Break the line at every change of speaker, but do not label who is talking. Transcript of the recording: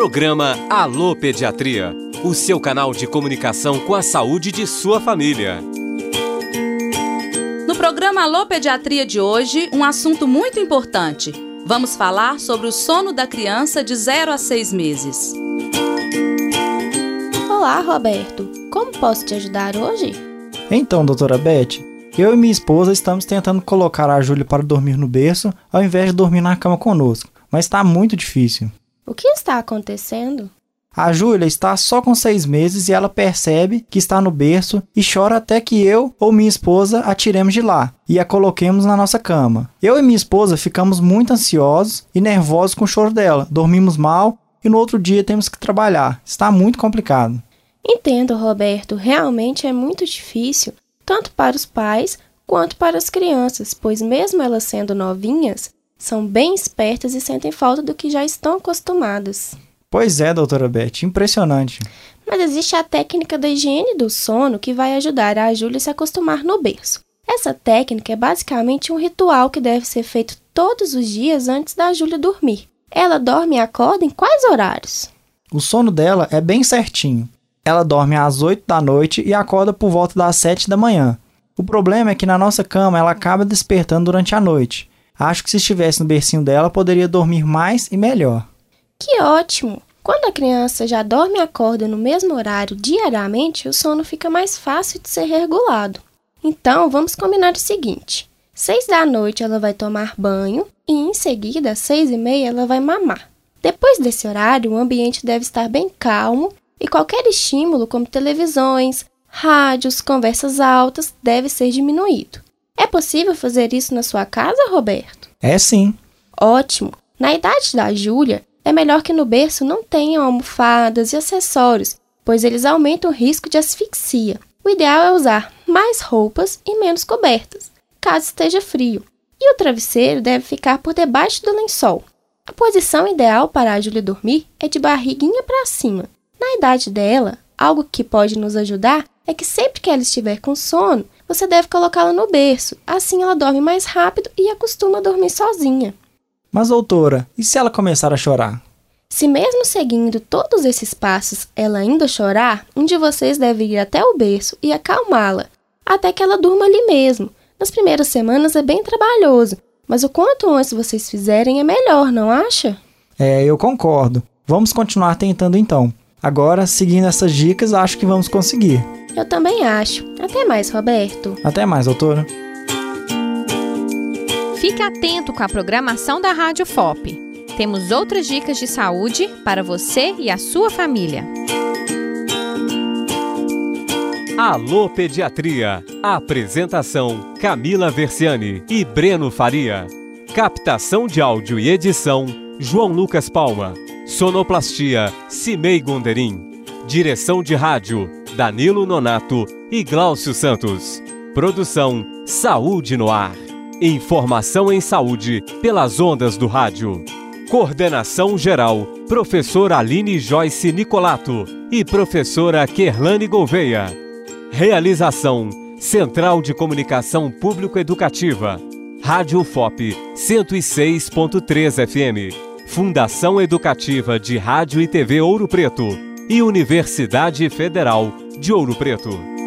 Programa Alô Pediatria, o seu canal de comunicação com a saúde de sua família.
No programa Alô Pediatria de hoje, um assunto muito importante. Vamos falar sobre o sono da criança de 0 a 6 meses.
Olá, Roberto. Como posso te ajudar hoje?
Então, doutora Beth, eu e minha esposa estamos tentando colocar a Júlia para dormir no berço ao invés de dormir na cama conosco, mas está muito difícil.
O que está acontecendo?
A Júlia está só com seis meses e ela percebe que está no berço e chora até que eu ou minha esposa a tiremos de lá e a coloquemos na nossa cama. Eu e minha esposa ficamos muito ansiosos e nervosos com o choro dela, dormimos mal e no outro dia temos que trabalhar. Está muito complicado.
Entendo, Roberto. Realmente é muito difícil, tanto para os pais quanto para as crianças, pois, mesmo elas sendo novinhas, são bem espertas e sentem falta do que já estão acostumadas.
Pois é, doutora Beth, impressionante.
Mas existe a técnica da higiene do sono que vai ajudar a Júlia a se acostumar no berço. Essa técnica é basicamente um ritual que deve ser feito todos os dias antes da Júlia dormir. Ela dorme e acorda em quais horários?
O sono dela é bem certinho. Ela dorme às 8 da noite e acorda por volta das 7 da manhã. O problema é que na nossa cama ela acaba despertando durante a noite. Acho que se estivesse no bercinho dela, poderia dormir mais e melhor.
Que ótimo! Quando a criança já dorme e acorda no mesmo horário diariamente, o sono fica mais fácil de ser regulado. Então, vamos combinar o seguinte: seis da noite ela vai tomar banho e em seguida, às seis e meia, ela vai mamar. Depois desse horário, o ambiente deve estar bem calmo e qualquer estímulo, como televisões, rádios, conversas altas, deve ser diminuído. É possível fazer isso na sua casa, Roberto?
É sim.
Ótimo! Na idade da Júlia, é melhor que no berço não tenham almofadas e acessórios, pois eles aumentam o risco de asfixia. O ideal é usar mais roupas e menos cobertas, caso esteja frio. E o travesseiro deve ficar por debaixo do lençol. A posição ideal para a Júlia dormir é de barriguinha para cima. Na idade dela, algo que pode nos ajudar é que sempre que ela estiver com sono, você deve colocá-la no berço. Assim ela dorme mais rápido e acostuma a dormir sozinha.
Mas, doutora, e se ela começar a chorar?
Se mesmo seguindo todos esses passos ela ainda chorar, um de vocês deve ir até o berço e acalmá-la, até que ela durma ali mesmo. Nas primeiras semanas é bem trabalhoso, mas o quanto antes vocês fizerem é melhor, não acha?
É, eu concordo. Vamos continuar tentando então. Agora, seguindo essas dicas, acho que vamos conseguir.
Eu também acho. Até mais, Roberto.
Até mais, doutora.
Fique atento com a programação da Rádio FOP. Temos outras dicas de saúde para você e a sua família.
Alô Pediatria. Apresentação: Camila Versiani e Breno Faria. Captação de áudio e edição: João Lucas Palma. Sonoplastia: Cimei Gonderim. Direção de rádio: Danilo Nonato e Gláucio Santos. Produção: Saúde no Ar. Informação em saúde pelas ondas do rádio. Coordenação geral: Professora Aline Joyce Nicolato e Professora Kerlane Gouveia. Realização: Central de Comunicação Público-Educativa. Rádio FOP 106.3 FM. Fundação Educativa de Rádio e TV Ouro Preto e Universidade Federal de Ouro Preto.